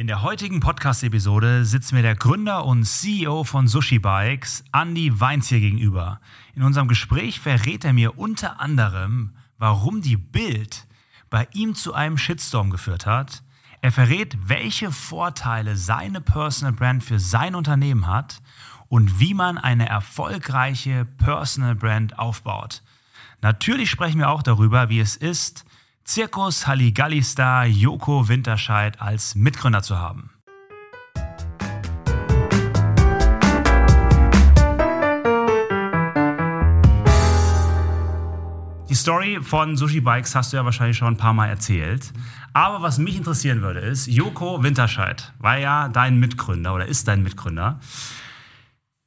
In der heutigen Podcast-Episode sitzt mir der Gründer und CEO von Sushi Bikes, Andy Weinz, gegenüber. In unserem Gespräch verrät er mir unter anderem, warum die Bild bei ihm zu einem Shitstorm geführt hat. Er verrät, welche Vorteile seine Personal Brand für sein Unternehmen hat und wie man eine erfolgreiche Personal Brand aufbaut. Natürlich sprechen wir auch darüber, wie es ist, Zirkus Halligalli-Star Joko Winterscheid als Mitgründer zu haben. Die Story von Sushi Bikes hast du ja wahrscheinlich schon ein paar Mal erzählt. Aber was mich interessieren würde, ist, Joko Winterscheid war ja dein Mitgründer oder ist dein Mitgründer.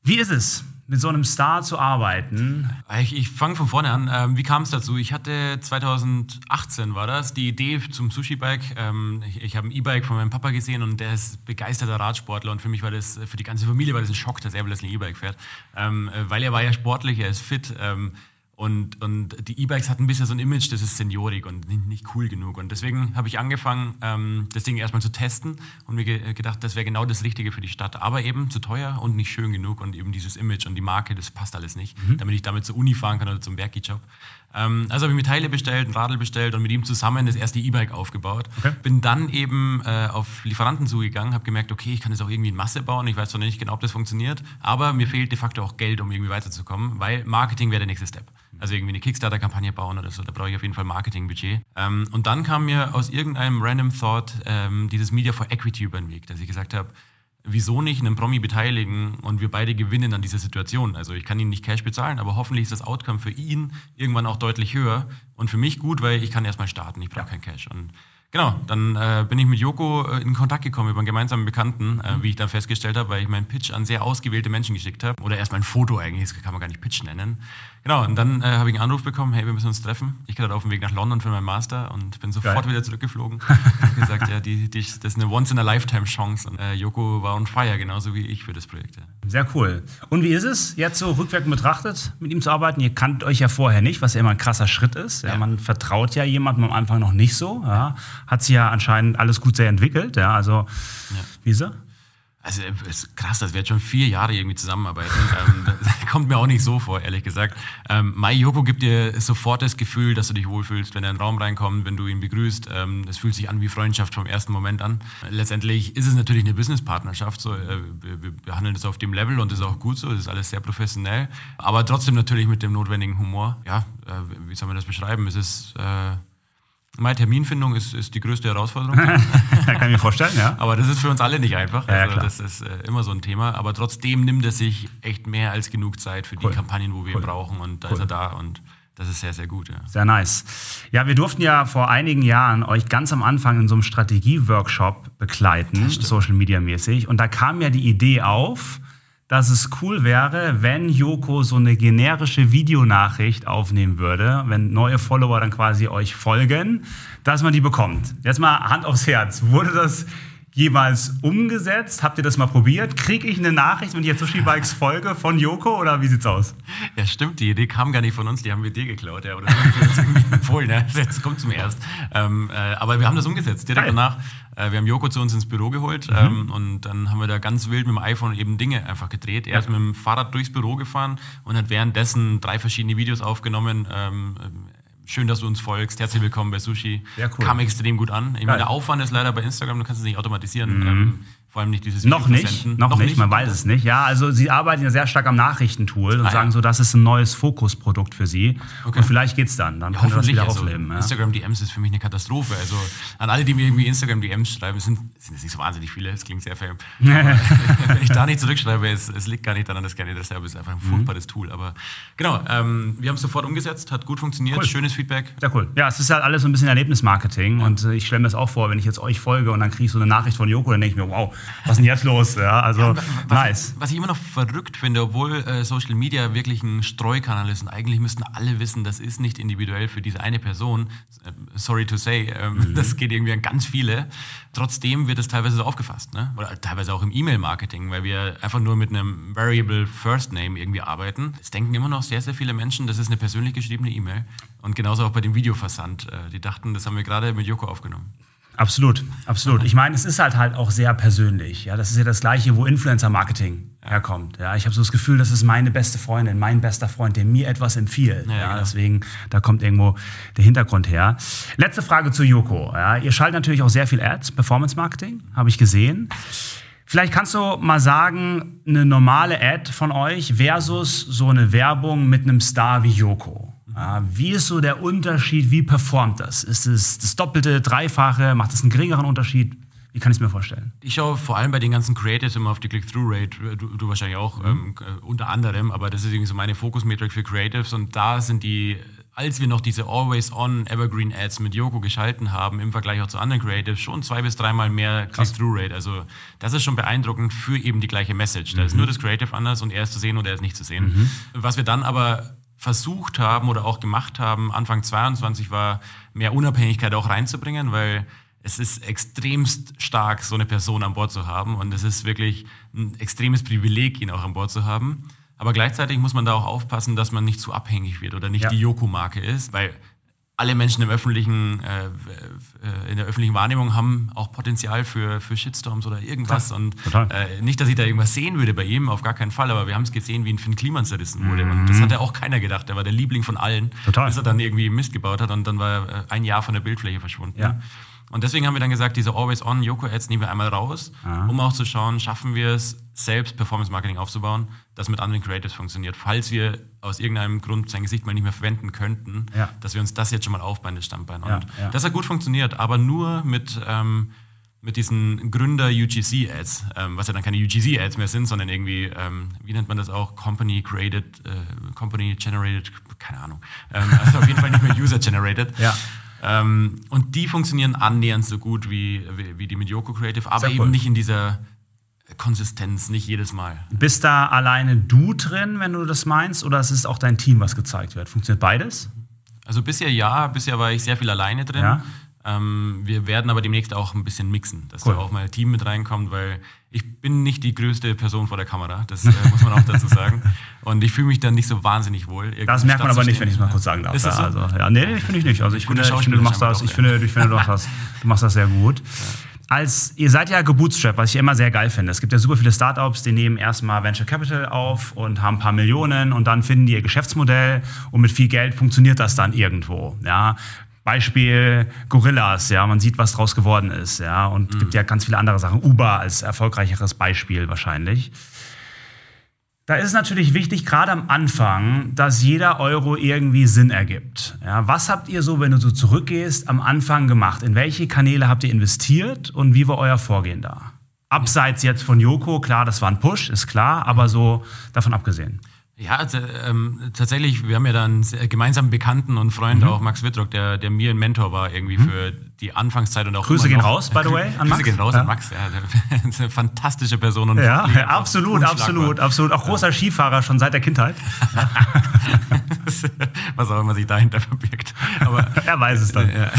Wie ist es, mit so einem Star zu arbeiten? Ich, ich fange von vorne an. Ähm, wie kam es dazu? Ich hatte 2018 war das die Idee zum Sushi-Bike. Ähm, ich, ich habe ein E-Bike von meinem Papa gesehen und der ist begeisterter Radsportler und für mich war das, für die ganze Familie war das ein Schock, dass er plötzlich ein E-Bike fährt, ähm, weil er war ja sportlich, er ist fit. Und, und die E-Bikes hatten bisschen so ein Image, das ist seniorig und nicht, nicht cool genug. Und deswegen habe ich angefangen, ähm, das Ding erstmal zu testen und mir ge gedacht, das wäre genau das Richtige für die Stadt. Aber eben zu teuer und nicht schön genug. Und eben dieses Image und die Marke, das passt alles nicht, mhm. damit ich damit zur Uni fahren kann oder zum Werkjob. Ähm, also habe ich mir Teile bestellt, ein Radl bestellt und mit ihm zusammen das erste E-Bike aufgebaut. Okay. Bin dann eben äh, auf Lieferanten zugegangen, habe gemerkt, okay, ich kann das auch irgendwie in Masse bauen. Ich weiß zwar nicht genau, ob das funktioniert, aber mir fehlt de facto auch Geld, um irgendwie weiterzukommen, weil Marketing wäre der nächste Step. Also irgendwie eine Kickstarter-Kampagne bauen oder so, da brauche ich auf jeden Fall Marketingbudget. Ähm, und dann kam mir aus irgendeinem random Thought ähm, dieses Media for Equity über den Weg, dass ich gesagt habe, wieso nicht einen Promi beteiligen und wir beide gewinnen an dieser Situation. Also ich kann ihn nicht Cash bezahlen, aber hoffentlich ist das Outcome für ihn irgendwann auch deutlich höher und für mich gut, weil ich kann erstmal starten, ich brauche ja. kein Cash. Und Genau, dann äh, bin ich mit Joko äh, in Kontakt gekommen über einen gemeinsamen Bekannten, äh, wie ich dann festgestellt habe, weil ich meinen Pitch an sehr ausgewählte Menschen geschickt habe. Oder erstmal ein Foto eigentlich, das kann man gar nicht Pitch nennen. Genau, und dann äh, habe ich einen Anruf bekommen, hey, wir müssen uns treffen. Ich gerade auf dem Weg nach London für meinen Master und bin sofort Geil. wieder zurückgeflogen. Ich gesagt, ja, die, die, das ist eine Once-in-a-Lifetime-Chance. Und äh, Joko war on fire, genauso wie ich für das Projekt. Ja. Sehr cool. Und wie ist es, jetzt so rückwirkend betrachtet, mit ihm zu arbeiten? Ihr kannt euch ja vorher nicht, was ja immer ein krasser Schritt ist. Ja, ja. Man vertraut ja jemandem am Anfang noch nicht so. Ja. Hat sich ja anscheinend alles gut sehr entwickelt. Ja, also, wie ist er? Also es ist krass, dass wir jetzt schon vier Jahre irgendwie zusammenarbeiten. ähm, das kommt mir auch nicht so vor, ehrlich gesagt. Ähm, Mai Yoko gibt dir sofort das Gefühl, dass du dich wohlfühlst, wenn er in den Raum reinkommt, wenn du ihn begrüßt. Ähm, das fühlt sich an wie Freundschaft vom ersten Moment an. Letztendlich ist es natürlich eine Businesspartnerschaft. So, äh, wir, wir behandeln das auf dem Level und das ist auch gut so. Das ist alles sehr professionell. Aber trotzdem natürlich mit dem notwendigen Humor. Ja, äh, wie soll man das beschreiben? Es ist... Äh, meine Terminfindung ist, ist die größte Herausforderung. kann ich mir vorstellen, ja. Aber das ist für uns alle nicht einfach. Also ja, das ist äh, immer so ein Thema. Aber trotzdem nimmt es sich echt mehr als genug Zeit für cool. die Kampagnen, wo wir cool. ihn brauchen. Und da cool. ist er da und das ist sehr, sehr gut. Ja. Sehr nice. Ja, wir durften ja vor einigen Jahren euch ganz am Anfang in so einem Strategie-Workshop begleiten, Social Media mäßig. Und da kam ja die Idee auf, dass es cool wäre, wenn Joko so eine generische Videonachricht aufnehmen würde, wenn neue Follower dann quasi euch folgen, dass man die bekommt. Jetzt mal Hand aufs Herz. Wurde das jemals umgesetzt? Habt ihr das mal probiert? Kriege ich eine Nachricht, wenn ich jetzt Sushi Bikes folge von Joko oder wie sieht's aus? Ja, stimmt. Die Idee kam gar nicht von uns, die haben wir dir geklaut. Ja, oder uns irgendwie empfohlen. Ja. Jetzt kommt zum erst. Ähm, äh, aber wir haben das umgesetzt. Direkt Geil. danach äh, wir haben Joko zu uns ins Büro geholt mhm. ähm, und dann haben wir da ganz wild mit dem iPhone eben Dinge einfach gedreht. Er ist mit dem Fahrrad durchs Büro gefahren und hat währenddessen drei verschiedene Videos aufgenommen. Ähm, schön, dass du uns folgst. Herzlich willkommen bei Sushi. Cool. Kam extrem gut an. Ich meine, der Aufwand ist leider bei Instagram, du kannst es nicht automatisieren. Mhm. Ähm, vor allem nicht dieses Noch nicht, noch, noch, nicht, man weiß es nicht. Ja, also sie arbeiten ja sehr stark am Nachrichtentool und ah, sagen so, das ist ein neues Fokusprodukt für sie. Okay. Und vielleicht geht's dann, dann ja, können wir das wieder also aufleben. Ja. Instagram DMs ist für mich eine Katastrophe. Also an alle, die mir irgendwie Instagram DMs schreiben, sind, sind es nicht so wahnsinnig viele, es klingt sehr fair. wenn ich da nicht zurückschreibe, es, es, liegt gar nicht daran, dass das selber ist einfach ein mhm. furchtbares mhm. Tool. Aber genau, ähm, wir haben es sofort umgesetzt, hat gut funktioniert, cool. schönes Feedback. Sehr cool. Ja, es ist halt alles so ein bisschen Erlebnismarketing ja. und ich stelle mir das auch vor, wenn ich jetzt euch folge und dann kriege ich so eine Nachricht von Joko, dann denke ich mir, wow, was ist denn jetzt los? Ja, also ja, was, nice. Was ich immer noch verrückt finde, obwohl äh, Social Media wirklich ein Streukanal ist und eigentlich müssten alle wissen, das ist nicht individuell für diese eine Person. Äh, sorry to say, äh, mhm. das geht irgendwie an ganz viele. Trotzdem wird es teilweise so aufgefasst, ne? oder teilweise auch im E-Mail-Marketing, weil wir einfach nur mit einem Variable First Name irgendwie arbeiten. Es denken immer noch sehr, sehr viele Menschen, das ist eine persönlich geschriebene E-Mail. Und genauso auch bei dem Videoversand. Äh, die dachten, das haben wir gerade mit Joko aufgenommen. Absolut, absolut. Ich meine, es ist halt halt auch sehr persönlich. Ja, das ist ja das Gleiche, wo Influencer-Marketing herkommt. Ja, ich habe so das Gefühl, das ist meine beste Freundin, mein bester Freund, der mir etwas empfiehlt. Ja, ja genau. Deswegen, da kommt irgendwo der Hintergrund her. Letzte Frage zu Joko. Ja, ihr schaltet natürlich auch sehr viel Ads, Performance-Marketing, habe ich gesehen. Vielleicht kannst du mal sagen, eine normale Ad von euch versus so eine Werbung mit einem Star wie Joko. Wie ist so der Unterschied? Wie performt das? Ist es das Doppelte, Dreifache? Macht es einen geringeren Unterschied? Wie kann ich es mir vorstellen? Ich schaue vor allem bei den ganzen Creatives immer auf die Click-Through-Rate, du, du, wahrscheinlich auch, mhm. ähm, äh, unter anderem, aber das ist irgendwie so meine Fokusmetrik für Creatives und da sind die, als wir noch diese Always-On Evergreen Ads mit Yoko geschalten haben, im Vergleich auch zu anderen Creatives, schon zwei bis dreimal mehr Click-Through-Rate. Also das ist schon beeindruckend für eben die gleiche Message. Da mhm. ist nur das Creative anders und er ist zu sehen oder er ist nicht zu sehen. Mhm. Was wir dann aber versucht haben oder auch gemacht haben, Anfang 22 war, mehr Unabhängigkeit auch reinzubringen, weil es ist extremst stark, so eine Person an Bord zu haben und es ist wirklich ein extremes Privileg, ihn auch an Bord zu haben. Aber gleichzeitig muss man da auch aufpassen, dass man nicht zu abhängig wird oder nicht ja. die Yoko-Marke ist, weil alle Menschen im öffentlichen, äh, äh, in der öffentlichen Wahrnehmung haben auch Potenzial für, für Shitstorms oder irgendwas. Total. Und äh, nicht, dass ich da irgendwas sehen würde bei ihm, auf gar keinen Fall, aber wir haben es gesehen, wie ein Finn Kliman zerrissen wurde. Mhm. Und das hatte auch keiner gedacht. Der war der Liebling von allen, Total. bis er dann irgendwie Mist gebaut hat und dann war er äh, ein Jahr von der Bildfläche verschwunden. Ja. Und deswegen haben wir dann gesagt, diese Always-On-Yoko-Ads nehmen wir einmal raus, Aha. um auch zu schauen, schaffen wir es, selbst Performance-Marketing aufzubauen, das mit anderen Creatives funktioniert. Falls wir aus irgendeinem Grund sein Gesicht mal nicht mehr verwenden könnten, ja. dass wir uns das jetzt schon mal aufbauen, das Standbein. Und ja, ja. das hat gut funktioniert, aber nur mit, ähm, mit diesen Gründer-UGC-Ads, ähm, was ja dann keine UGC-Ads mehr sind, sondern irgendwie, ähm, wie nennt man das auch, Company-Created, äh, Company-Generated, keine Ahnung. Ähm, also auf jeden Fall nicht mehr User-Generated. Ja. Ähm, und die funktionieren annähernd so gut wie, wie, wie die mit Yoko Creative, aber Sehr eben cool. nicht in dieser Konsistenz, nicht jedes Mal. Bist da alleine du drin, wenn du das meinst, oder ist es auch dein Team, was gezeigt wird? Funktioniert beides? Also bisher ja, bisher war ich sehr viel alleine drin. Ja. Ähm, wir werden aber demnächst auch ein bisschen mixen, dass cool. da auch mal ein Team mit reinkommt, weil ich bin nicht die größte Person vor der Kamera, das äh, muss man auch dazu sagen. Und ich fühle mich dann nicht so wahnsinnig wohl. Das merkt man aber nicht, wenn ich es mal kurz sagen darf. Ist das so? also, ja, nee, finde ich nicht. Also ich, finde, ich finde, du machst das, ich finde, ich finde, du machst das, du machst das sehr gut. Ja. Als, ihr seid ja gebootstrapped, was ich immer sehr geil finde. Es gibt ja super viele Startups, die nehmen erstmal Venture Capital auf und haben ein paar Millionen und dann finden die ihr Geschäftsmodell und mit viel Geld funktioniert das dann irgendwo. Ja. Beispiel Gorillas, ja, man sieht, was draus geworden ist, ja, und es mhm. gibt ja ganz viele andere Sachen. Uber als erfolgreicheres Beispiel wahrscheinlich. Da ist es natürlich wichtig, gerade am Anfang, dass jeder Euro irgendwie Sinn ergibt. Ja, was habt ihr so, wenn du so zurückgehst, am Anfang gemacht? In welche Kanäle habt ihr investiert und wie war euer Vorgehen da? Abseits jetzt von Joko, klar, das war ein Push, ist klar, aber so davon abgesehen. Ja, also, ähm, tatsächlich, wir haben ja dann gemeinsam Bekannten und Freund, mhm. auch Max Wittrock, der, der mir ein Mentor war irgendwie mhm. für die Anfangszeit und auch Grüße gehen raus, by the way, an Max. Grüße gehen raus ja. an Max, ja, der, ist eine fantastische Person und ja, ja absolut, absolut, absolut, auch großer ja. Skifahrer schon seit der Kindheit. Was auch immer sich dahinter verbirgt. Aber, er weiß es dann. Ja.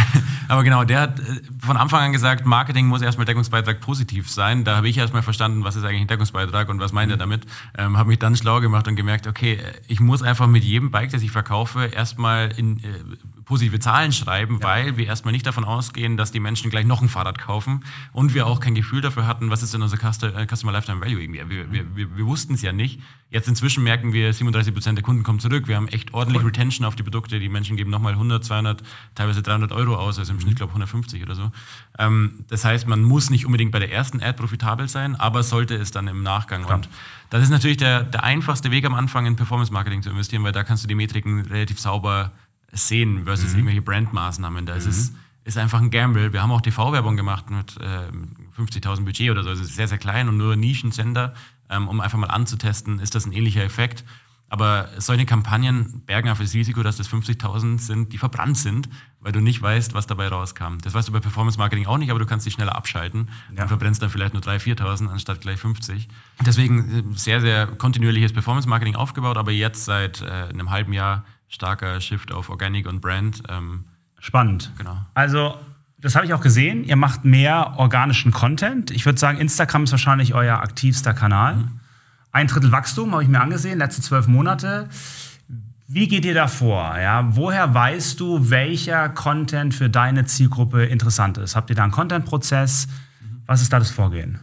Aber genau, der hat äh, von Anfang an gesagt, Marketing muss erstmal Deckungsbeitrag positiv sein. Da habe ich erstmal verstanden, was ist eigentlich ein Deckungsbeitrag und was meint er damit. Ähm, habe mich dann schlau gemacht und gemerkt, okay, ich muss einfach mit jedem Bike, das ich verkaufe, erstmal in äh, positive Zahlen schreiben, ja. weil wir erstmal nicht davon ausgehen, dass die Menschen gleich noch ein Fahrrad kaufen und wir auch kein Gefühl dafür hatten, was ist denn unser äh, Customer Lifetime Value irgendwie. Wir, wir, wir, wir wussten es ja nicht. Jetzt inzwischen merken wir, 37 Prozent der Kunden kommen zurück. Wir haben echt ordentlich cool. Retention auf die Produkte. Die Menschen geben nochmal 100, 200, teilweise 300 Euro aus, also im Schnitt, glaube ich, 150 oder so. Ähm, das heißt, man muss nicht unbedingt bei der ersten Ad profitabel sein, aber sollte es dann im Nachgang. Klar. Und das ist natürlich der, der einfachste Weg am Anfang in Performance Marketing zu investieren, weil da kannst du die Metriken relativ sauber sehen versus mhm. irgendwelche Brandmaßnahmen. Da mhm. ist es ist einfach ein Gamble. Wir haben auch TV-Werbung gemacht mit äh, 50.000 Budget oder so. Es ist sehr, sehr klein und nur Nischensender, ähm, um einfach mal anzutesten, ist das ein ähnlicher Effekt. Aber solche Kampagnen bergen auf das Risiko, dass das 50.000 sind, die verbrannt sind, weil du nicht weißt, was dabei rauskam. Das weißt du bei Performance Marketing auch nicht, aber du kannst dich schneller abschalten ja. und verbrennst dann vielleicht nur 3.000, 4.000 anstatt gleich 50. Deswegen äh, sehr, sehr kontinuierliches Performance Marketing aufgebaut, aber jetzt seit äh, einem halben Jahr starker Shift auf Organic und Brand. Ähm, Spannend. Genau. Also, das habe ich auch gesehen. Ihr macht mehr organischen Content. Ich würde sagen, Instagram ist wahrscheinlich euer aktivster Kanal. Mhm. Ein Drittel Wachstum habe ich mir angesehen, letzte zwölf Monate. Wie geht ihr da vor? Ja? Woher weißt du, welcher Content für deine Zielgruppe interessant ist? Habt ihr da einen Content-Prozess? Was ist da das Vorgehen?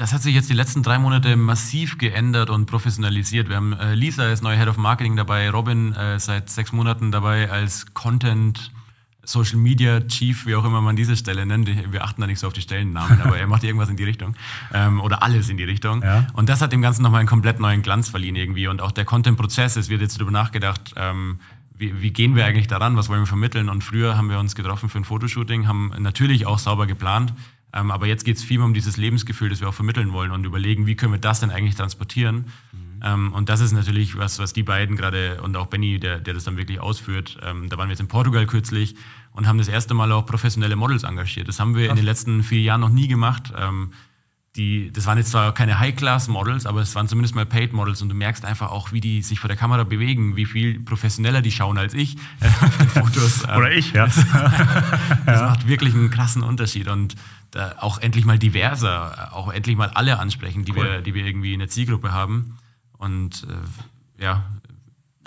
Das hat sich jetzt die letzten drei Monate massiv geändert und professionalisiert. Wir haben äh, Lisa als neue Head of Marketing dabei, Robin äh, seit sechs Monaten dabei als Content Social Media Chief, wie auch immer man diese Stelle nennt. Wir achten da nicht so auf die Stellennamen, aber er macht irgendwas in die Richtung. Ähm, oder alles in die Richtung. Ja. Und das hat dem Ganzen nochmal einen komplett neuen Glanz verliehen irgendwie. Und auch der Content-Prozess, es wird jetzt darüber nachgedacht, ähm, wie, wie, gehen wir eigentlich daran, was wollen wir vermitteln. Und früher haben wir uns getroffen für ein Fotoshooting, haben natürlich auch sauber geplant, ähm, aber jetzt geht es viel mehr um dieses Lebensgefühl, das wir auch vermitteln wollen und überlegen, wie können wir das denn eigentlich transportieren. Mhm. Ähm, und das ist natürlich was, was die beiden gerade und auch Benny, der, der das dann wirklich ausführt. Ähm, da waren wir jetzt in Portugal kürzlich und haben das erste Mal auch professionelle Models engagiert. Das haben wir Krass. in den letzten vier Jahren noch nie gemacht. Ähm, die, das waren jetzt zwar keine High-Class-Models, aber es waren zumindest mal Paid-Models und du merkst einfach auch, wie die sich vor der Kamera bewegen, wie viel professioneller die schauen als ich äh, Fotos. Oder ich, ja. Das, das macht wirklich einen krassen Unterschied und äh, auch endlich mal diverser, auch endlich mal alle ansprechen, die, cool. wir, die wir irgendwie in der Zielgruppe haben. Und äh, ja,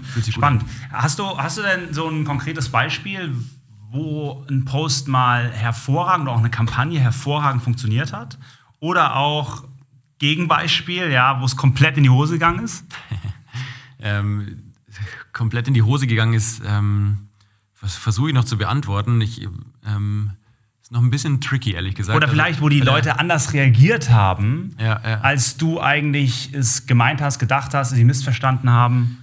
fühlt sich Spannend. Hast du, hast du denn so ein konkretes Beispiel, wo ein Post mal hervorragend oder auch eine Kampagne hervorragend funktioniert hat? Oder auch Gegenbeispiel, ja, wo es komplett in die Hose gegangen ist? ähm, komplett in die Hose gegangen ist, ähm, was versuche ich noch zu beantworten. Ich, ähm, ist noch ein bisschen tricky, ehrlich gesagt. Oder also, vielleicht, wo die äh, Leute anders reagiert haben, ja, ja. als du eigentlich es gemeint hast, gedacht hast, sie missverstanden haben.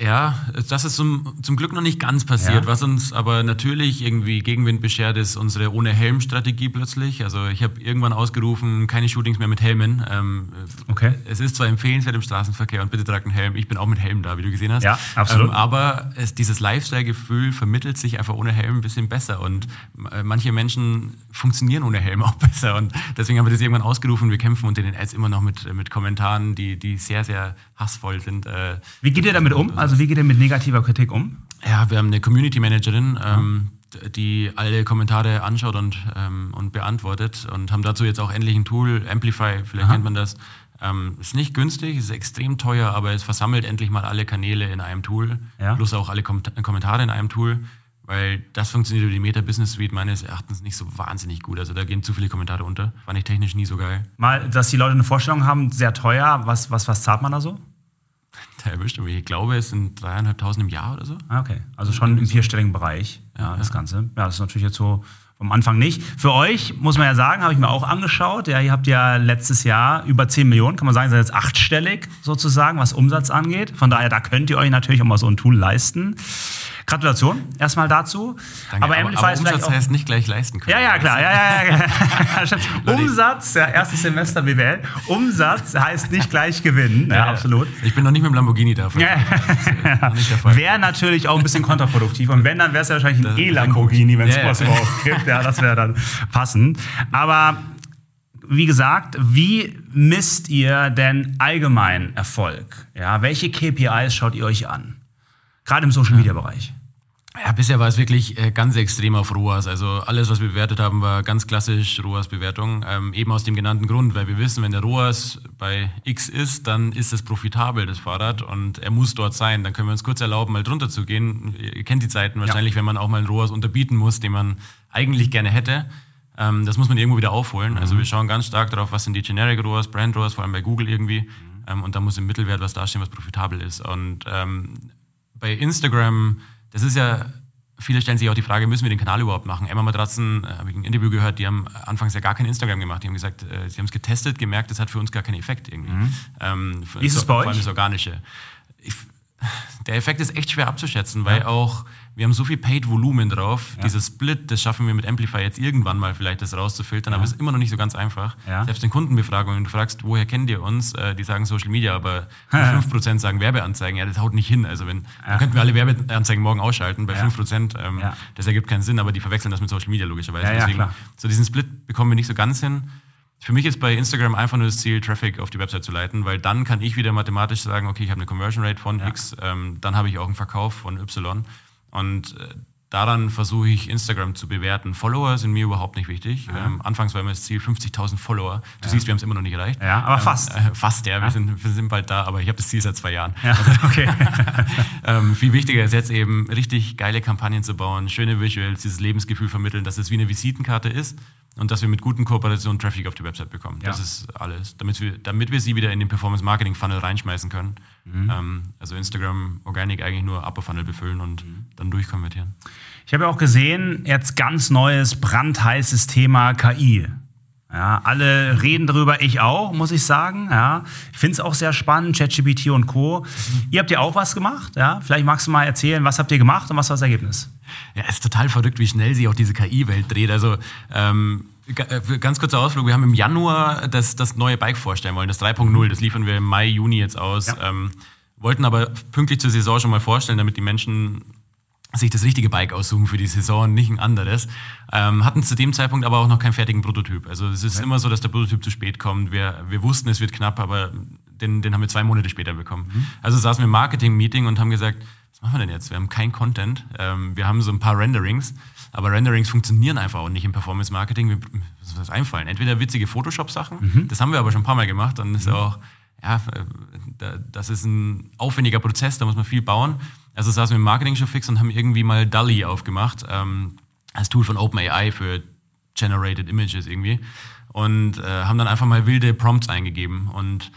Ja, das ist zum, zum Glück noch nicht ganz passiert. Ja. Was uns aber natürlich irgendwie Gegenwind beschert, ist unsere Ohne-Helm-Strategie plötzlich. Also ich habe irgendwann ausgerufen, keine Shootings mehr mit Helmen. Ähm, okay. Es ist zwar empfehlenswert im Straßenverkehr und bitte tragt einen Helm. Ich bin auch mit Helm da, wie du gesehen hast. Ja, absolut. Ähm, aber es, dieses Lifestyle-Gefühl vermittelt sich einfach ohne Helm ein bisschen besser. Und äh, manche Menschen funktionieren ohne Helm auch besser. Und deswegen haben wir das irgendwann ausgerufen. Wir kämpfen unter den Ads immer noch mit, mit Kommentaren, die, die sehr, sehr hassvoll sind. Äh, wie geht ihr damit um? Also also wie geht ihr mit negativer Kritik um? Ja, wir haben eine Community Managerin, ähm, die alle Kommentare anschaut und, ähm, und beantwortet und haben dazu jetzt auch endlich ein Tool, Amplify, vielleicht Aha. kennt man das. Ähm, ist nicht günstig, ist extrem teuer, aber es versammelt endlich mal alle Kanäle in einem Tool, ja. plus auch alle Kom Kommentare in einem Tool, weil das funktioniert über die Meta Business Suite meines Erachtens nicht so wahnsinnig gut. Also da gehen zu viele Kommentare unter. Fand ich technisch nie so geil. Mal, dass die Leute eine Vorstellung haben, sehr teuer, was, was, was zahlt man da so? Da erwischt mich. Ich glaube, es sind dreieinhalbtausend im Jahr oder so. Ah, okay. Also schon im vierstelligen Bereich, ja, das Ganze. Ja, das ist natürlich jetzt so vom Anfang nicht. Für euch, muss man ja sagen, habe ich mir auch angeschaut. Ja, ihr habt ja letztes Jahr über 10 Millionen, kann man sagen, seid jetzt achtstellig sozusagen, was Umsatz angeht. Von daher, da könnt ihr euch natürlich auch mal so ein Tool leisten. Gratulation erstmal dazu. Danke, aber, aber, aber Umsatz auch, heißt nicht gleich leisten können. Ja, ja, klar. Ja, ja, ja. Umsatz, ja, erstes Semester BWL. Umsatz heißt nicht gleich gewinnen. Ja, absolut. Ich bin noch nicht mit dem Lamborghini da. Ja. Wäre natürlich auch ein bisschen kontraproduktiv. Und wenn, dann wäre es ja wahrscheinlich ein E-Lamborghini, wenn es ja, was überhaupt gibt. Ja, das wäre dann passend. Aber wie gesagt, wie misst ihr denn allgemein Erfolg? Ja, welche KPIs schaut ihr euch an? Gerade im Social Media Bereich. Ja, bisher war es wirklich äh, ganz extrem auf ROAS. Also alles, was wir bewertet haben, war ganz klassisch ROAS-Bewertung. Ähm, eben aus dem genannten Grund, weil wir wissen, wenn der ROAS bei X ist, dann ist es profitabel, das Fahrrad, und er muss dort sein. Dann können wir uns kurz erlauben, mal drunter zu gehen. Ihr kennt die Zeiten wahrscheinlich, ja. wenn man auch mal einen ROAS unterbieten muss, den man eigentlich gerne hätte. Ähm, das muss man irgendwo wieder aufholen. Also mhm. Also wir schauen ganz stark darauf, was sind die Generic ROAS, Brand ROAS, vor allem bei Google irgendwie. Mhm. Ähm, und da muss im Mittelwert was dastehen, was profitabel ist. Und ähm, bei Instagram, das ist ja viele stellen sich auch die Frage, müssen wir den Kanal überhaupt machen? Emma Matratzen, äh, habe ich ein Interview gehört, die haben anfangs ja gar kein Instagram gemacht. Die haben gesagt, äh, sie haben es getestet, gemerkt, das hat für uns gar keinen Effekt irgendwie. Mhm. Ähm, Wie ist es bei euch? Vor allem das Organische. Ich, der Effekt ist echt schwer abzuschätzen, weil ja. auch wir haben so viel Paid-Volumen drauf. Ja. Dieses Split, das schaffen wir mit Amplify jetzt irgendwann mal vielleicht, das rauszufiltern, ja. aber es ist immer noch nicht so ganz einfach. Ja. Selbst in Kundenbefragungen, du fragst, woher kennt ihr uns? Äh, die sagen Social Media, aber 5% sagen Werbeanzeigen. Ja, das haut nicht hin. Also wenn, dann könnten wir alle Werbeanzeigen morgen ausschalten. Bei 5%, ähm, das ergibt keinen Sinn, aber die verwechseln das mit Social Media logischerweise. Deswegen, so diesen Split bekommen wir nicht so ganz hin. Für mich ist bei Instagram einfach nur das Ziel, Traffic auf die Website zu leiten, weil dann kann ich wieder mathematisch sagen, okay, ich habe eine Conversion Rate von X, ähm, dann habe ich auch einen Verkauf von Y. Und äh, daran versuche ich Instagram zu bewerten. Follower sind mir überhaupt nicht wichtig. Ähm, anfangs war immer das Ziel 50.000 Follower. Du ja. siehst, wir haben es immer noch nicht erreicht. Ja, aber fast. Ähm, äh, fast, ja. ja. Wir, sind, wir sind bald da, aber ich habe das Ziel seit zwei Jahren. Ja, okay. ähm, viel wichtiger ist jetzt eben, richtig geile Kampagnen zu bauen, schöne Visuals, dieses Lebensgefühl vermitteln, dass es wie eine Visitenkarte ist und dass wir mit guten Kooperationen Traffic auf die Website bekommen. Das ist alles. Damit wir, damit wir sie wieder in den Performance-Marketing-Funnel reinschmeißen können. Mhm. Ähm, also Instagram Organic eigentlich nur Upper Funnel befüllen und mhm. dann durchkonvertieren. Ich habe ja auch gesehen, jetzt ganz neues, brandheißes Thema KI. Ja, alle reden darüber, ich auch, muss ich sagen. Ja, ich finde es auch sehr spannend, ChatGPT und Co. Mhm. Ihr habt ja auch was gemacht. Ja? Vielleicht magst du mal erzählen, was habt ihr gemacht und was war das Ergebnis? Ja, es ist total verrückt, wie schnell sich auch diese KI-Welt dreht. Also ähm, äh, ganz kurzer Ausflug, wir haben im Januar das, das neue Bike vorstellen wollen, das 3.0, das liefern wir im Mai, Juni jetzt aus. Ja. Ähm, wollten aber pünktlich zur Saison schon mal vorstellen, damit die Menschen sich das richtige Bike aussuchen für die Saison, nicht ein anderes. Ähm, hatten zu dem Zeitpunkt aber auch noch keinen fertigen Prototyp. Also es ist okay. immer so, dass der Prototyp zu spät kommt. Wir, wir wussten, es wird knapp, aber den, den haben wir zwei Monate später bekommen. Mhm. Also saßen wir im Marketing-Meeting und haben gesagt, was machen wir denn jetzt? Wir haben kein Content, ähm, wir haben so ein paar Renderings, aber Renderings funktionieren einfach auch nicht im Performance-Marketing. Wir müssen uns einfallen. Entweder witzige Photoshop-Sachen, mhm. das haben wir aber schon ein paar Mal gemacht, dann ist mhm. auch, ja, das ist ein aufwendiger Prozess, da muss man viel bauen. Also saßen wir im Marketing schon fix und haben irgendwie mal DALI aufgemacht, ähm, als Tool von OpenAI für Generated Images irgendwie. Und äh, haben dann einfach mal wilde Prompts eingegeben. Und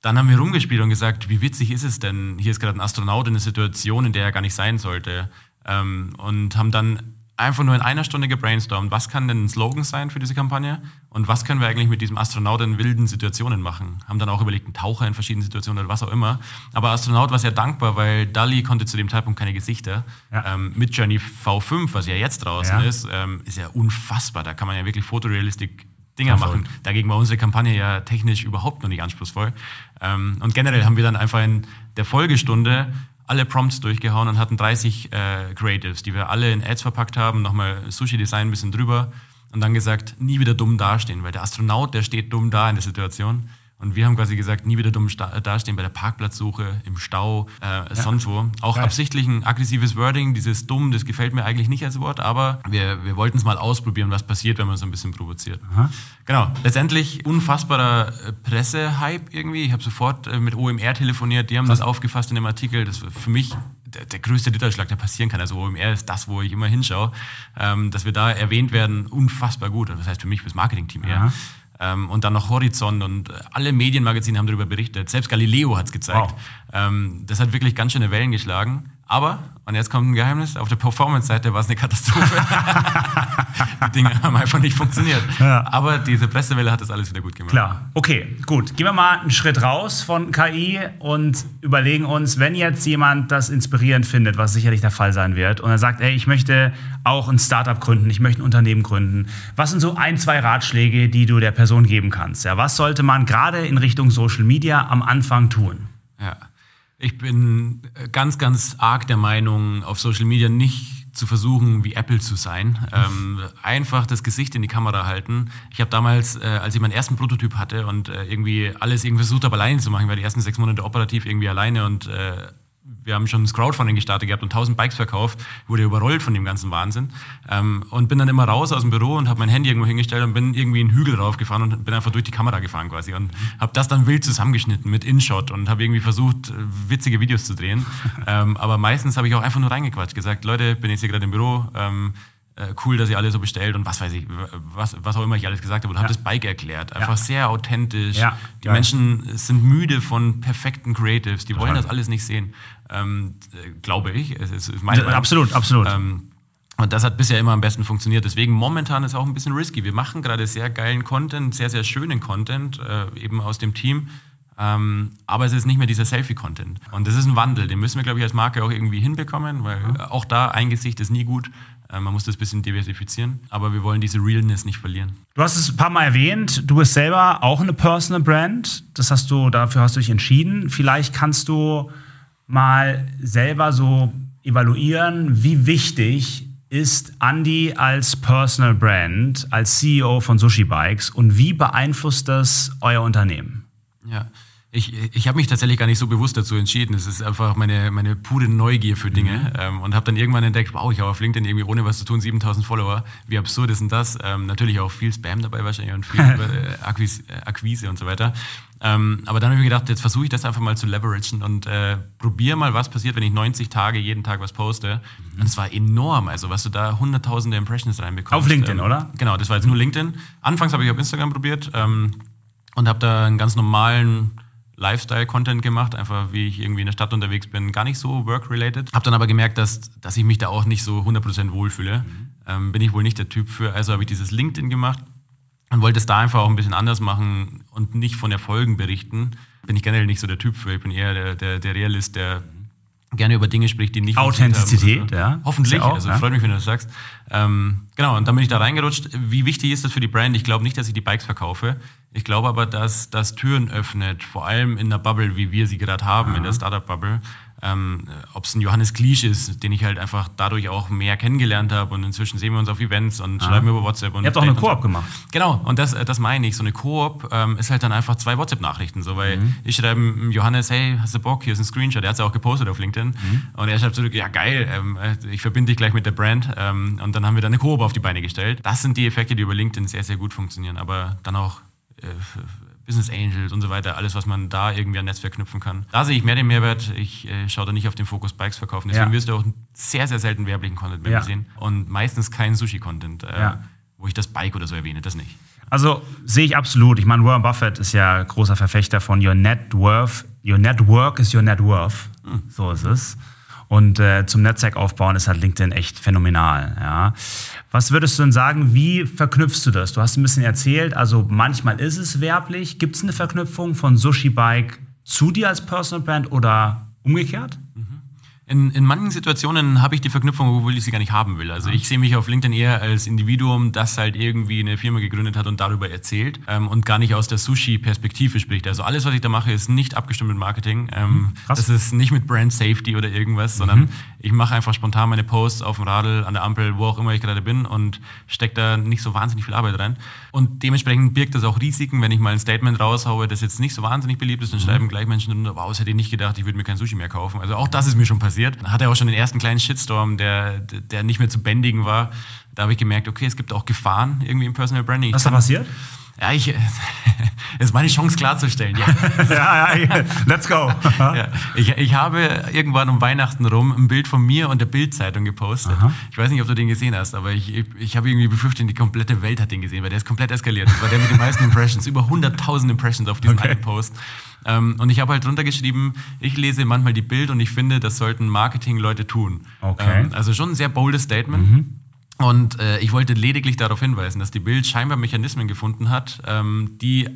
dann haben wir rumgespielt und gesagt, wie witzig ist es denn? Hier ist gerade ein Astronaut in einer Situation, in der er gar nicht sein sollte. Ähm, und haben dann einfach nur in einer Stunde gebrainstormt, was kann denn ein Slogan sein für diese Kampagne und was können wir eigentlich mit diesem Astronaut in wilden Situationen machen. Haben dann auch überlegt, einen Taucher in verschiedenen Situationen oder was auch immer. Aber Astronaut war sehr dankbar, weil Dali konnte zu dem Zeitpunkt keine Gesichter. Ja. Ähm, mit Journey V5, was ja jetzt draußen ja. ist, ähm, ist ja unfassbar. Da kann man ja wirklich Fotorealistik Dinger machen. Dagegen war unsere Kampagne ja technisch überhaupt noch nicht anspruchsvoll. Ähm, und generell haben wir dann einfach in der Folgestunde alle Prompts durchgehauen und hatten 30 äh, Creatives, die wir alle in Ads verpackt haben, nochmal Sushi-Design ein bisschen drüber und dann gesagt, nie wieder dumm dastehen, weil der Astronaut, der steht dumm da in der Situation. Und wir haben quasi gesagt, nie wieder dumm dastehen bei der Parkplatzsuche, im Stau, äh, ja. sonst wo. Auch Geil. absichtlich ein aggressives Wording, dieses dumm, das gefällt mir eigentlich nicht als Wort, aber wir, wir wollten es mal ausprobieren, was passiert, wenn man so ein bisschen provoziert. Aha. Genau, letztendlich unfassbarer äh, Pressehype irgendwie. Ich habe sofort äh, mit OMR telefoniert, die haben was? das aufgefasst in dem Artikel. Das war für mich der, der größte Ritterschlag, der passieren kann. Also OMR ist das, wo ich immer hinschaue. Ähm, dass wir da erwähnt werden, unfassbar gut. Das heißt für mich, fürs Marketingteam eher. Ähm, und dann noch Horizont und alle Medienmagazine haben darüber berichtet. Selbst Galileo hat es gezeigt. Wow. Ähm, das hat wirklich ganz schöne Wellen geschlagen. Aber, und jetzt kommt ein Geheimnis, auf der Performance-Seite war es eine Katastrophe. die Dinge haben einfach nicht funktioniert. Ja. Aber diese Pressewelle hat das alles wieder gut gemacht. Klar. Okay, gut. Gehen wir mal einen Schritt raus von KI und überlegen uns, wenn jetzt jemand das inspirierend findet, was sicherlich der Fall sein wird, und er sagt, ey, ich möchte auch ein Startup gründen, ich möchte ein Unternehmen gründen. Was sind so ein, zwei Ratschläge, die du der Person geben kannst? Ja, was sollte man gerade in Richtung Social Media am Anfang tun? Ich bin äh, ganz, ganz arg der Meinung, auf Social Media nicht zu versuchen, wie Apple zu sein. Ähm, einfach das Gesicht in die Kamera halten. Ich habe damals, äh, als ich meinen ersten Prototyp hatte und äh, irgendwie alles irgendwie versucht habe, alleine zu machen, war die ersten sechs Monate operativ irgendwie alleine und äh, wir haben schon das Crowdfunding gestartet gehabt und 1000 Bikes verkauft, wurde überrollt von dem ganzen Wahnsinn. Ähm, und bin dann immer raus aus dem Büro und habe mein Handy irgendwo hingestellt und bin irgendwie einen Hügel raufgefahren und bin einfach durch die Kamera gefahren quasi. Und habe das dann wild zusammengeschnitten mit InShot und habe irgendwie versucht, witzige Videos zu drehen. ähm, aber meistens habe ich auch einfach nur reingequatscht, gesagt, Leute, bin jetzt hier gerade im Büro, ähm, äh, cool, dass ihr alle so bestellt und was weiß ich, was, was auch immer ich alles gesagt habe und ja. habe das Bike erklärt. Einfach ja. sehr authentisch. Ja. Die Menschen sind müde von perfekten Creatives, die wollen das alles nicht sehen, ähm, glaube ich. Es ist meine ja, absolut, absolut. Ähm, und das hat bisher immer am besten funktioniert. Deswegen momentan ist es auch ein bisschen risky. Wir machen gerade sehr geilen Content, sehr, sehr schönen Content, äh, eben aus dem Team. Ähm, aber es ist nicht mehr dieser Selfie-Content. Und das ist ein Wandel, den müssen wir, glaube ich, als Marke auch irgendwie hinbekommen, weil auch da ein Gesicht ist nie gut. Äh, man muss das ein bisschen diversifizieren, aber wir wollen diese Realness nicht verlieren. Du hast es ein paar Mal erwähnt, du bist selber auch eine Personal Brand. Das hast du, dafür hast du dich entschieden. Vielleicht kannst du mal selber so evaluieren, wie wichtig ist Andy als Personal Brand, als CEO von Sushi Bikes und wie beeinflusst das euer Unternehmen? Ja, Ich, ich habe mich tatsächlich gar nicht so bewusst dazu entschieden. Es ist einfach meine, meine pure Neugier für Dinge. Mhm. Ähm, und habe dann irgendwann entdeckt, wow, ich habe auf LinkedIn irgendwie ohne was zu tun 7000 Follower. Wie absurd ist denn das? Ähm, natürlich auch viel Spam dabei wahrscheinlich und viel äh, Akquise, äh, Akquise, und so weiter. Ähm, aber dann habe ich mir gedacht, jetzt versuche ich das einfach mal zu leveragen und äh, probiere mal, was passiert, wenn ich 90 Tage jeden Tag was poste. Mhm. Und es war enorm, also was du da hunderttausende Impressions reinbekommst. Auf LinkedIn, ähm, oder? Genau, das war jetzt nur LinkedIn. Anfangs habe ich auf Instagram probiert ähm, und habe da einen ganz normalen Lifestyle-Content gemacht, einfach wie ich irgendwie in der Stadt unterwegs bin, gar nicht so work-related. Habe dann aber gemerkt, dass, dass ich mich da auch nicht so 100% wohlfühle. Mhm. Ähm, bin ich wohl nicht der Typ für. Also habe ich dieses LinkedIn gemacht und wollte es da einfach auch ein bisschen anders machen und nicht von Erfolgen berichten. Bin ich generell nicht so der Typ für. Ich bin eher der, der, der Realist, der gerne über Dinge spricht, die nicht Authentizität, ja. Hoffentlich, auch, also ja. freut mich, wenn du das sagst. Ähm, genau, und dann bin ich da reingerutscht. Wie wichtig ist das für die Brand? Ich glaube nicht, dass ich die Bikes verkaufe. Ich glaube aber, dass das Türen öffnet, vor allem in der Bubble, wie wir sie gerade haben, ja. in der Startup-Bubble ähm, ob es ein Johannes Kliesch ist, den ich halt einfach dadurch auch mehr kennengelernt habe und inzwischen sehen wir uns auf Events und ah. schreiben über WhatsApp. Und Ihr habt auch eine Koop gemacht. Genau, und das, das meine ich. So eine Koop ähm, ist halt dann einfach zwei WhatsApp-Nachrichten. So, weil mhm. ich schreibe Johannes, hey, hast du Bock? Hier ist ein Screenshot. Der hat es ja auch gepostet auf LinkedIn. Mhm. Und er schreibt zurück, ja geil, ähm, ich verbinde dich gleich mit der Brand. Ähm, und dann haben wir dann eine Koop auf die Beine gestellt. Das sind die Effekte, die über LinkedIn sehr, sehr gut funktionieren. Aber dann auch äh, Business Angels und so weiter, alles, was man da irgendwie an Netzwerk knüpfen kann. Da sehe ich mehr den Mehrwert. Ich äh, schaue da nicht auf den Fokus Bikes verkaufen. Deswegen ja. wirst du auch sehr, sehr selten werblichen Content bei ja. sehen. Und meistens kein Sushi-Content, äh, ja. wo ich das Bike oder so erwähne, das nicht. Also sehe ich absolut. Ich meine, Warren Buffett ist ja großer Verfechter von Your Net Worth. Your Network is your net worth. Hm. So ist es. Und äh, zum Netzwerk aufbauen ist halt LinkedIn echt phänomenal. Ja. Was würdest du denn sagen, wie verknüpfst du das? Du hast ein bisschen erzählt, also manchmal ist es werblich. Gibt es eine Verknüpfung von Sushi Bike zu dir als Personal Brand oder umgekehrt? In, in manchen Situationen habe ich die Verknüpfung, obwohl ich sie gar nicht haben will. Also ich sehe mich auf LinkedIn eher als Individuum, das halt irgendwie eine Firma gegründet hat und darüber erzählt ähm, und gar nicht aus der Sushi-Perspektive spricht. Also alles, was ich da mache, ist nicht abgestimmt mit Marketing. Ähm, mhm. das ist nicht mit Brand Safety oder irgendwas, mhm. Ich mache einfach spontan meine Posts auf dem Radl, an der Ampel, wo auch immer ich gerade bin und stecke da nicht so wahnsinnig viel Arbeit rein. Und dementsprechend birgt das auch Risiken, wenn ich mal ein Statement raushaue, das jetzt nicht so wahnsinnig beliebt ist, dann mhm. schreiben gleich Menschen, wow, das hätte ich nicht gedacht, ich würde mir kein Sushi mehr kaufen. Also auch das ist mir schon passiert passiert. Hat er auch schon den ersten kleinen Shitstorm, der, der nicht mehr zu bändigen war. Da habe ich gemerkt, okay, es gibt auch Gefahren irgendwie im Personal Branding. Was ist da passiert? Ja, ich, es ist meine Chance klarzustellen. Ja, ja, ja let's go. ja, ich, ich habe irgendwann um Weihnachten rum ein Bild von mir und der Bildzeitung gepostet. Aha. Ich weiß nicht, ob du den gesehen hast, aber ich, ich, ich habe irgendwie befürchtet, die komplette Welt hat den gesehen, weil der ist komplett eskaliert. Das war der mit den meisten Impressions, über 100.000 Impressions auf diesen okay. einen Post. Ähm, und ich habe halt drunter geschrieben, ich lese manchmal die Bild und ich finde, das sollten Marketing-Leute tun. Okay. Ähm, also schon ein sehr boldes Statement. Mhm. Und äh, ich wollte lediglich darauf hinweisen, dass die Bild scheinbar Mechanismen gefunden hat, ähm, die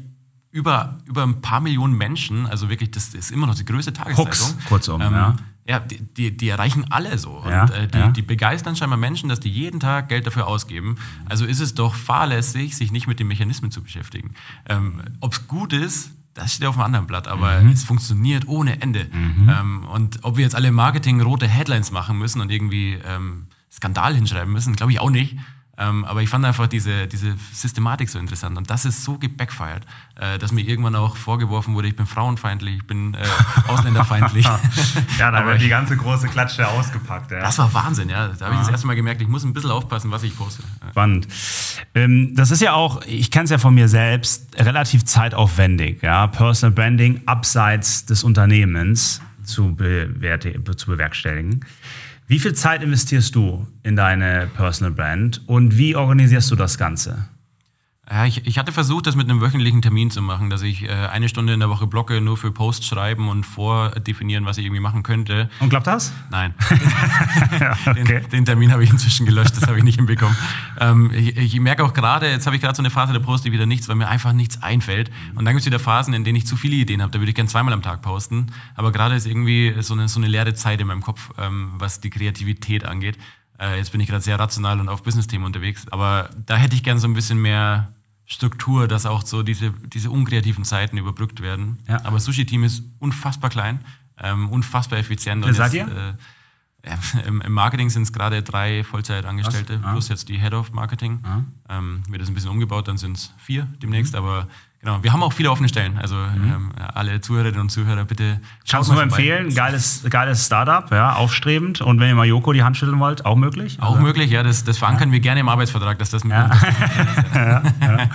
über, über ein paar Millionen Menschen, also wirklich, das ist immer noch die größte Tageszeitung. Hooks, kurzum, ähm, ja. Ja, die, die, die, erreichen alle so. Ja, und äh, die, ja. die, begeistern scheinbar Menschen, dass die jeden Tag Geld dafür ausgeben. Also ist es doch fahrlässig, sich nicht mit den Mechanismen zu beschäftigen. Ähm, Ob es gut ist, das steht auf einem anderen Blatt, aber mhm. es funktioniert ohne Ende. Mhm. Ähm, und ob wir jetzt alle Marketing rote Headlines machen müssen und irgendwie ähm, Skandal hinschreiben müssen, glaube ich auch nicht. Ähm, aber ich fand einfach diese, diese Systematik so interessant. Und das ist so gebackfired, äh, dass mir irgendwann auch vorgeworfen wurde, ich bin frauenfeindlich, ich bin äh, ausländerfeindlich. ja, da wird die ganze große Klatsche ausgepackt. Ja. Das war Wahnsinn, ja. Da habe ich das erste Mal gemerkt, ich muss ein bisschen aufpassen, was ich poste. Spannend. Ähm, das ist ja auch, ich kenne es ja von mir selbst, relativ zeitaufwendig. Ja? Personal Branding abseits des Unternehmens zu, zu bewerkstelligen. Wie viel Zeit investierst du in deine Personal Brand und wie organisierst du das Ganze? Ja, ich, ich hatte versucht, das mit einem wöchentlichen Termin zu machen, dass ich äh, eine Stunde in der Woche blocke, nur für Posts schreiben und vordefinieren, was ich irgendwie machen könnte. Und klappt das? Nein. ja, okay. den, den, Termin habe ich inzwischen gelöscht, das habe ich nicht hinbekommen. Ähm, ich, ich, merke auch gerade, jetzt habe ich gerade so eine Phase, da poste ich wieder nichts, weil mir einfach nichts einfällt. Und dann gibt es wieder Phasen, in denen ich zu viele Ideen habe, da würde ich gerne zweimal am Tag posten. Aber gerade ist irgendwie so eine, so eine leere Zeit in meinem Kopf, ähm, was die Kreativität angeht. Äh, jetzt bin ich gerade sehr rational und auf Business-Themen unterwegs. Aber da hätte ich gerne so ein bisschen mehr Struktur, dass auch so diese, diese unkreativen Zeiten überbrückt werden. Ja. Aber Sushi-Team ist unfassbar klein, ähm, unfassbar effizient. Wer seid ihr? Äh, im, im, Marketing sind es gerade drei Vollzeitangestellte, ah. plus jetzt die Head of Marketing. Ah. Ähm, wird das ein bisschen umgebaut, dann sind es vier demnächst, mhm. aber Genau, wir haben auch viele offene Stellen. Also mhm. ähm, alle Zuhörerinnen und Zuhörer, bitte Kannst du nur empfehlen, geiles, geiles Startup, ja, aufstrebend. Und wenn ihr mal Joko die Hand schütteln wollt, auch möglich? Auch also, möglich, ja. Das, das verankern ja. wir gerne im Arbeitsvertrag, dass das mit ja. ja, ja.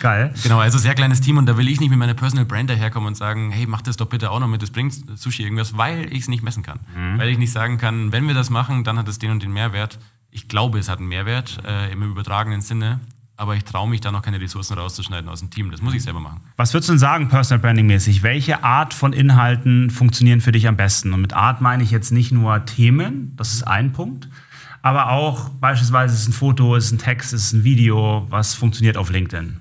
Geil. Genau, also sehr kleines Team und da will ich nicht mit meiner Personal Brand daherkommen und sagen, hey, mach das doch bitte auch noch mit, das bringt Sushi irgendwas, weil ich es nicht messen kann. Mhm. Weil ich nicht sagen kann, wenn wir das machen, dann hat es den und den Mehrwert. Ich glaube, es hat einen Mehrwert äh, im übertragenen Sinne aber ich traue mich da noch keine Ressourcen rauszuschneiden aus dem Team. Das muss ich selber machen. Was würdest du denn sagen, Personal Branding mäßig? Welche Art von Inhalten funktionieren für dich am besten? Und mit Art meine ich jetzt nicht nur Themen, das ist ein Punkt, aber auch beispielsweise ist es ein Foto, ist es ein Text, ist es ein Video, was funktioniert auf LinkedIn?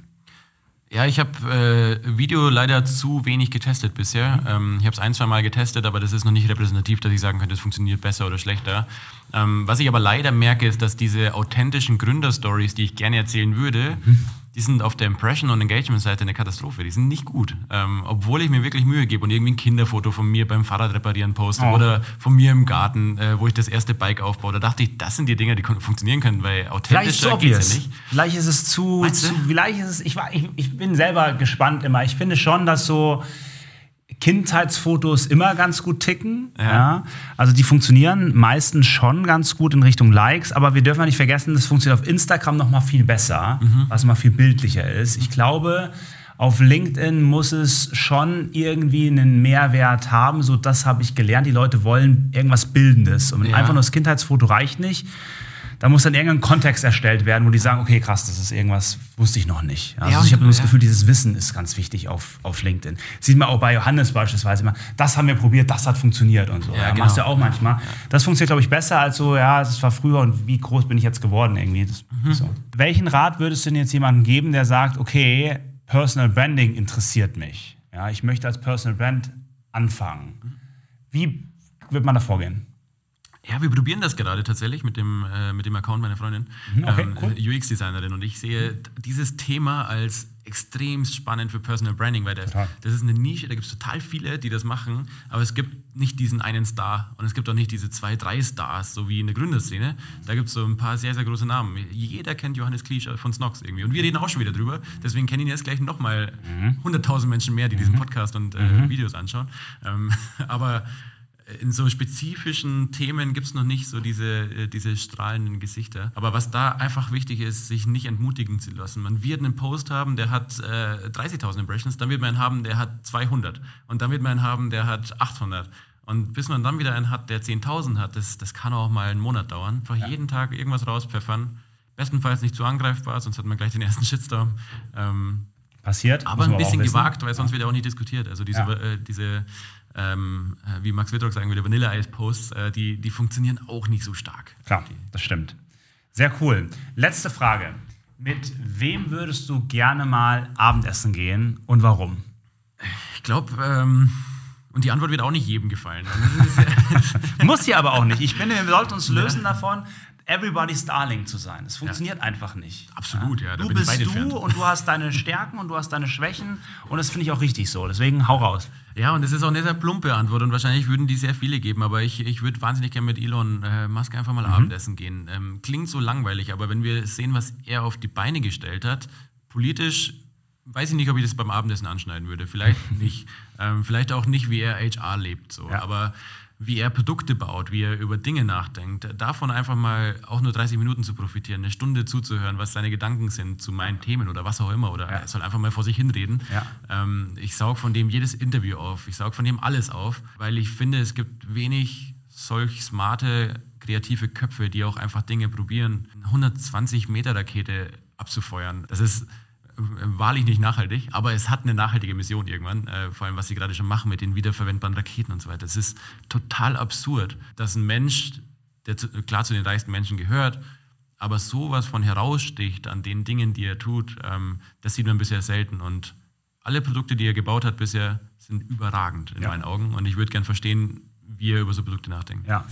Ja, ich habe äh, Video leider zu wenig getestet bisher. Mhm. Ähm, ich habe es ein, zwei Mal getestet, aber das ist noch nicht repräsentativ, dass ich sagen könnte, es funktioniert besser oder schlechter. Ähm, was ich aber leider merke, ist, dass diese authentischen Gründerstories, die ich gerne erzählen würde, mhm die sind auf der Impression- und Engagement-Seite eine Katastrophe. Die sind nicht gut. Ähm, obwohl ich mir wirklich Mühe gebe und irgendwie ein Kinderfoto von mir beim Fahrradreparieren poste oh. oder von mir im Garten, äh, wo ich das erste Bike aufbaue. Da dachte ich, das sind die Dinge, die funktionieren können, weil authentischer geht es ja nicht. Vielleicht ist es zu, zu vielleicht ist es, ich, ich, ich bin selber gespannt immer. Ich finde schon, dass so Kindheitsfotos immer ganz gut ticken. Ja. ja. Also die funktionieren meistens schon ganz gut in Richtung Likes, aber wir dürfen nicht vergessen, das funktioniert auf Instagram noch mal viel besser, mhm. was mal viel bildlicher ist. Ich glaube, auf LinkedIn muss es schon irgendwie einen Mehrwert haben. So, das habe ich gelernt. Die Leute wollen irgendwas Bildendes. Und ja. einfach nur das Kindheitsfoto reicht nicht da muss dann irgendein Kontext erstellt werden, wo die sagen, okay, krass, das ist irgendwas, wusste ich noch nicht. Also ja, ich habe nur das Gefühl, dieses Wissen ist ganz wichtig auf, auf LinkedIn. Sieht man auch bei Johannes beispielsweise immer, das haben wir probiert, das hat funktioniert und so. Ja, ja genau. Machst du auch manchmal. Das funktioniert, glaube ich, besser als so, ja, es war früher und wie groß bin ich jetzt geworden irgendwie. Das, mhm. so. Welchen Rat würdest du denn jetzt jemandem geben, der sagt, okay, Personal Branding interessiert mich. Ja, ich möchte als Personal Brand anfangen. Wie wird man da vorgehen? Ja, wir probieren das gerade tatsächlich mit dem, äh, mit dem Account meiner Freundin, mhm, okay, ähm, cool. UX-Designerin. Und ich sehe dieses Thema als extrem spannend für Personal Branding, weil das, das ist eine Nische, da gibt es total viele, die das machen, aber es gibt nicht diesen einen Star und es gibt auch nicht diese zwei, drei Stars, so wie in der Gründerszene. Da gibt es so ein paar sehr, sehr große Namen. Jeder kennt Johannes Kliesch von Snox irgendwie und wir reden auch schon wieder drüber, deswegen kennen ihn jetzt gleich nochmal mhm. 100.000 Menschen mehr, die diesen mhm. Podcast und äh, mhm. Videos anschauen. Ähm, aber in so spezifischen Themen gibt es noch nicht so diese, äh, diese strahlenden Gesichter. Aber was da einfach wichtig ist, sich nicht entmutigen zu lassen. Man wird einen Post haben, der hat äh, 30.000 Impressions, dann wird man einen haben, der hat 200. Und dann wird man einen haben, der hat 800. Und bis man dann wieder einen hat, der 10.000 hat, das, das kann auch mal einen Monat dauern. Einfach ja. jeden Tag irgendwas rauspfeffern. Bestenfalls nicht zu angreifbar, sonst hat man gleich den ersten Shitstorm. Ähm, Passiert. Aber ein bisschen gewagt, weil sonst ja. wird ja auch nicht diskutiert. Also diese, ja. äh, diese ähm, äh, wie Max Wittrock sagen würde, Vanilla-Ice-Posts, äh, die, die funktionieren auch nicht so stark. Klar, das stimmt. Sehr cool. Letzte Frage. Mit wem würdest du gerne mal Abendessen gehen und warum? Ich glaube, ähm, und die Antwort wird auch nicht jedem gefallen. Muss sie aber auch nicht. Ich finde, wir sollten uns lösen ja. davon, everybody's darling zu sein. Es funktioniert ja. einfach nicht. Absolut, ja. ja du bist du und du hast deine Stärken und du hast deine Schwächen und das finde ich auch richtig so. Deswegen hau raus. Ja, und das ist auch eine sehr plumpe Antwort und wahrscheinlich würden die sehr viele geben, aber ich, ich würde wahnsinnig gerne mit Elon äh, Musk einfach mal mhm. Abendessen gehen. Ähm, klingt so langweilig, aber wenn wir sehen, was er auf die Beine gestellt hat, politisch weiß ich nicht, ob ich das beim Abendessen anschneiden würde. Vielleicht nicht. Ähm, vielleicht auch nicht, wie er HR lebt. So. Ja. Aber wie er Produkte baut, wie er über Dinge nachdenkt, davon einfach mal auch nur 30 Minuten zu profitieren, eine Stunde zuzuhören, was seine Gedanken sind zu meinen Themen oder was auch immer, oder ja. er soll einfach mal vor sich hinreden. Ja. Ähm, ich saug von dem jedes Interview auf, ich saug von dem alles auf, weil ich finde, es gibt wenig solch smarte, kreative Köpfe, die auch einfach Dinge probieren, 120 Meter Rakete abzufeuern. Das ist wahrlich nicht nachhaltig, aber es hat eine nachhaltige Mission irgendwann, äh, vor allem was sie gerade schon machen mit den wiederverwendbaren Raketen und so weiter. Es ist total absurd, dass ein Mensch, der zu, klar zu den reichsten Menschen gehört, aber sowas von heraussticht an den Dingen, die er tut, ähm, das sieht man bisher selten. Und alle Produkte, die er gebaut hat bisher, sind überragend in ja. meinen Augen. Und ich würde gerne verstehen, wie er über so Produkte nachdenkt. Ja.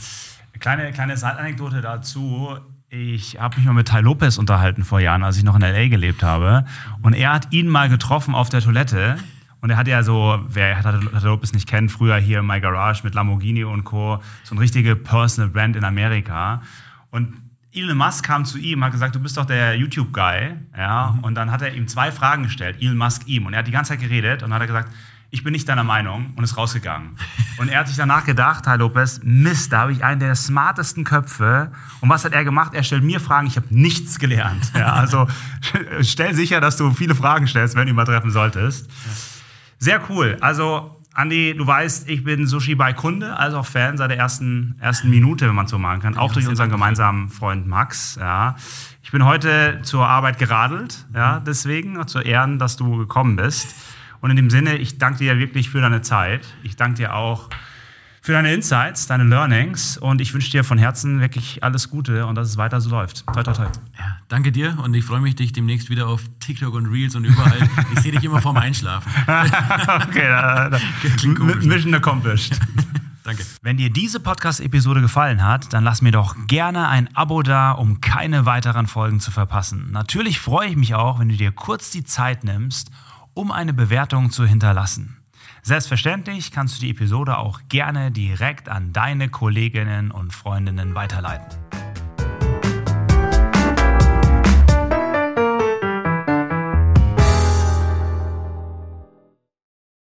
Kleine, kleine Seitanekdote dazu ich habe mich mal mit Ty Lopez unterhalten vor Jahren, als ich noch in L.A. gelebt habe. Und er hat ihn mal getroffen auf der Toilette. Und er hat ja so, wer Ty Lopez nicht kennt, früher hier My Garage mit Lamborghini und Co. So eine richtige Personal Brand in Amerika. Und Elon Musk kam zu ihm, hat gesagt, du bist doch der YouTube-Guy. Ja? Mhm. Und dann hat er ihm zwei Fragen gestellt, Elon Musk ihm. Und er hat die ganze Zeit geredet und hat er gesagt, ich bin nicht deiner Meinung und ist rausgegangen. Und er hat sich danach gedacht, Herr Lopez, Mist, da habe ich einen der smartesten Köpfe. Und was hat er gemacht? Er stellt mir Fragen, ich habe nichts gelernt. Ja, also stell sicher, dass du viele Fragen stellst, wenn du ihn mal treffen solltest. Sehr cool. Also Andi, du weißt, ich bin Sushi bei Kunde, also auch Fan seit der ersten, ersten Minute, wenn man so machen kann, auch durch unseren gemeinsamen Freund Max. Ja. Ich bin heute zur Arbeit geradelt, ja, deswegen, zu Ehren, dass du gekommen bist. Und in dem Sinne, ich danke dir wirklich für deine Zeit. Ich danke dir auch für deine Insights, deine Learnings und ich wünsche dir von Herzen wirklich alles Gute und dass es weiter so läuft. Toi, toi, toi. Ja, danke dir und ich freue mich, dich demnächst wieder auf TikTok und Reels und überall. ich sehe dich immer vorm Einschlafen. okay, da, da. Klingt komisch, ne? Mission accomplished. Danke. Wenn dir diese Podcast-Episode gefallen hat, dann lass mir doch gerne ein Abo da, um keine weiteren Folgen zu verpassen. Natürlich freue ich mich auch, wenn du dir kurz die Zeit nimmst, um eine Bewertung zu hinterlassen. Selbstverständlich kannst du die Episode auch gerne direkt an deine Kolleginnen und Freundinnen weiterleiten.